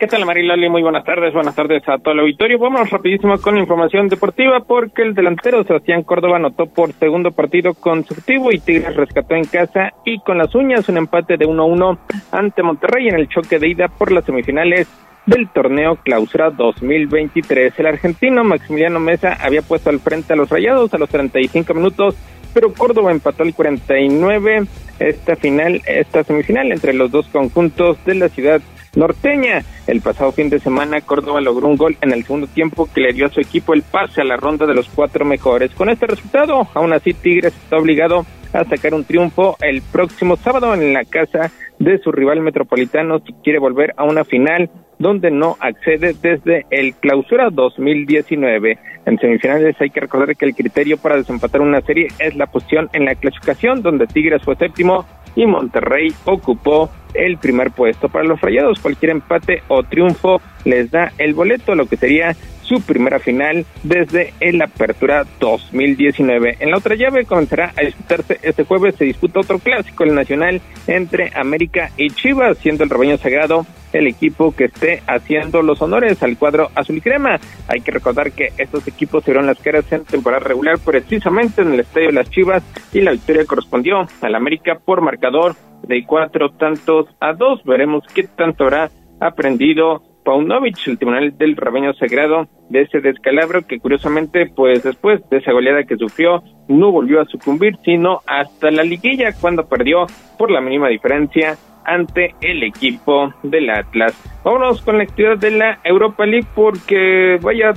¿Qué tal, Mariloli? Muy buenas tardes. Buenas tardes a todo el auditorio. Vámonos rapidísimo con la información deportiva porque el delantero Sebastián Córdoba anotó por segundo partido consecutivo y Tigres rescató en casa y con las uñas un empate de 1-1 ante Monterrey en el choque de ida por las semifinales del torneo Clausura 2023. El argentino Maximiliano Mesa había puesto al frente a los Rayados a los 35 minutos, pero Córdoba empató el 49 esta final, esta semifinal entre los dos conjuntos de la ciudad norteña. El pasado fin de semana, Córdoba logró un gol en el segundo tiempo que le dio a su equipo el pase a la ronda de los cuatro mejores. Con este resultado, aún así Tigres está obligado a sacar un triunfo el próximo sábado en la casa de su rival metropolitano si quiere volver a una final donde no accede desde el clausura 2019. En semifinales hay que recordar que el criterio para desempatar una serie es la posición en la clasificación donde Tigres fue séptimo y Monterrey ocupó el primer puesto. Para los Rayados, cualquier empate o triunfo les da el boleto, lo que sería su primera final desde el Apertura 2019. En la otra llave comenzará a disputarse este jueves, se disputa otro clásico, el nacional entre América y Chivas, siendo el rebaño sagrado el equipo que esté haciendo los honores al cuadro azul y crema. Hay que recordar que estos equipos se las caras en temporada regular precisamente en el estadio de las Chivas y la victoria correspondió al América por marcador de cuatro tantos a dos. Veremos qué tanto habrá aprendido Paunovic, el tribunal del rebaño sagrado, de ese descalabro que curiosamente, pues después de esa goleada que sufrió, no volvió a sucumbir, sino hasta la liguilla cuando perdió por la mínima diferencia ante el equipo del Atlas. Vámonos con la actividad de la Europa League porque vaya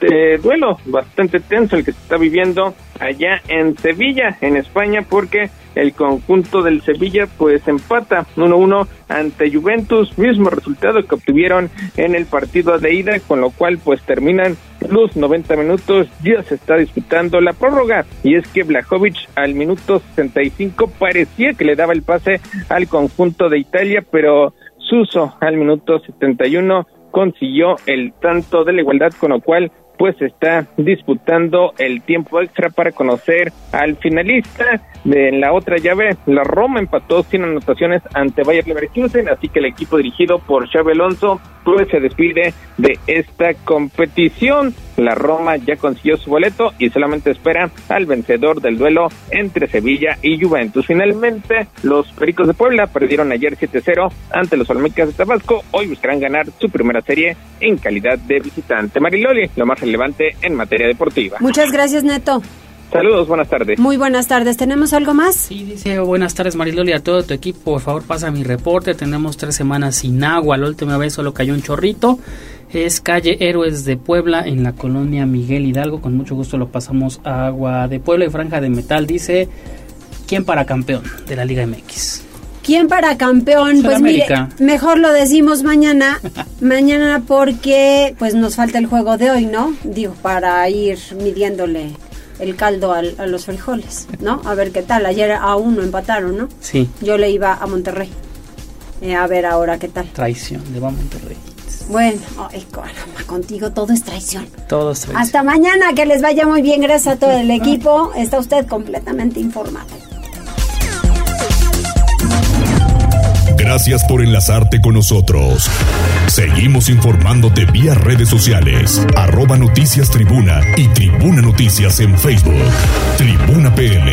de duelo bastante tenso el que se está viviendo allá en Sevilla, en España, porque el conjunto del Sevilla pues empata 1-1 ante Juventus, mismo resultado que obtuvieron en el partido de ida, con lo cual pues terminan los 90 minutos, ya se está disputando la prórroga y es que Blajovic al minuto 65 parecía que le daba el pase al conjunto de Italia, pero Suso al minuto 71 consiguió el tanto de la igualdad, con lo cual pues está disputando el tiempo extra para conocer al finalista de la otra llave. La Roma empató sin anotaciones ante Bayer Leverkusen, así que el equipo dirigido por Xabi Alonso pues se despide de esta competición. La Roma ya consiguió su boleto y solamente espera al vencedor del duelo entre Sevilla y Juventus. Finalmente, los Pericos de Puebla perdieron ayer 7-0 ante los Olmecas de Tabasco. Hoy buscarán ganar su primera serie en calidad de visitante. Mariloli, lo más relevante en materia deportiva. Muchas gracias, Neto. Saludos, buenas tardes. Muy buenas tardes. ¿Tenemos algo más? Sí, dice buenas tardes Mariloli a todo tu equipo. Por favor, pasa mi reporte. Tenemos tres semanas sin agua. La última vez solo cayó un chorrito. Es calle Héroes de Puebla en la colonia Miguel Hidalgo. Con mucho gusto lo pasamos a agua de Puebla y franja de metal. Dice, ¿quién para campeón de la Liga MX? ¿Quién para campeón? Pues mire, mejor lo decimos mañana, *laughs* mañana porque pues nos falta el juego de hoy, ¿no? Digo, para ir midiéndole el caldo a los frijoles, ¿no? A ver qué tal. Ayer a uno empataron, ¿no? Sí. Yo le iba a Monterrey. Eh, a ver ahora qué tal. Traición, le va a Monterrey. Bueno, ay, *laughs* contigo todo es traición. Todo es traición. Hasta mañana, que les vaya muy bien. Gracias a todo el equipo. Está usted completamente informado. Gracias por enlazarte con nosotros. Seguimos informándote vía redes sociales, arroba noticias tribuna y tribuna noticias en Facebook. Tribuna PM.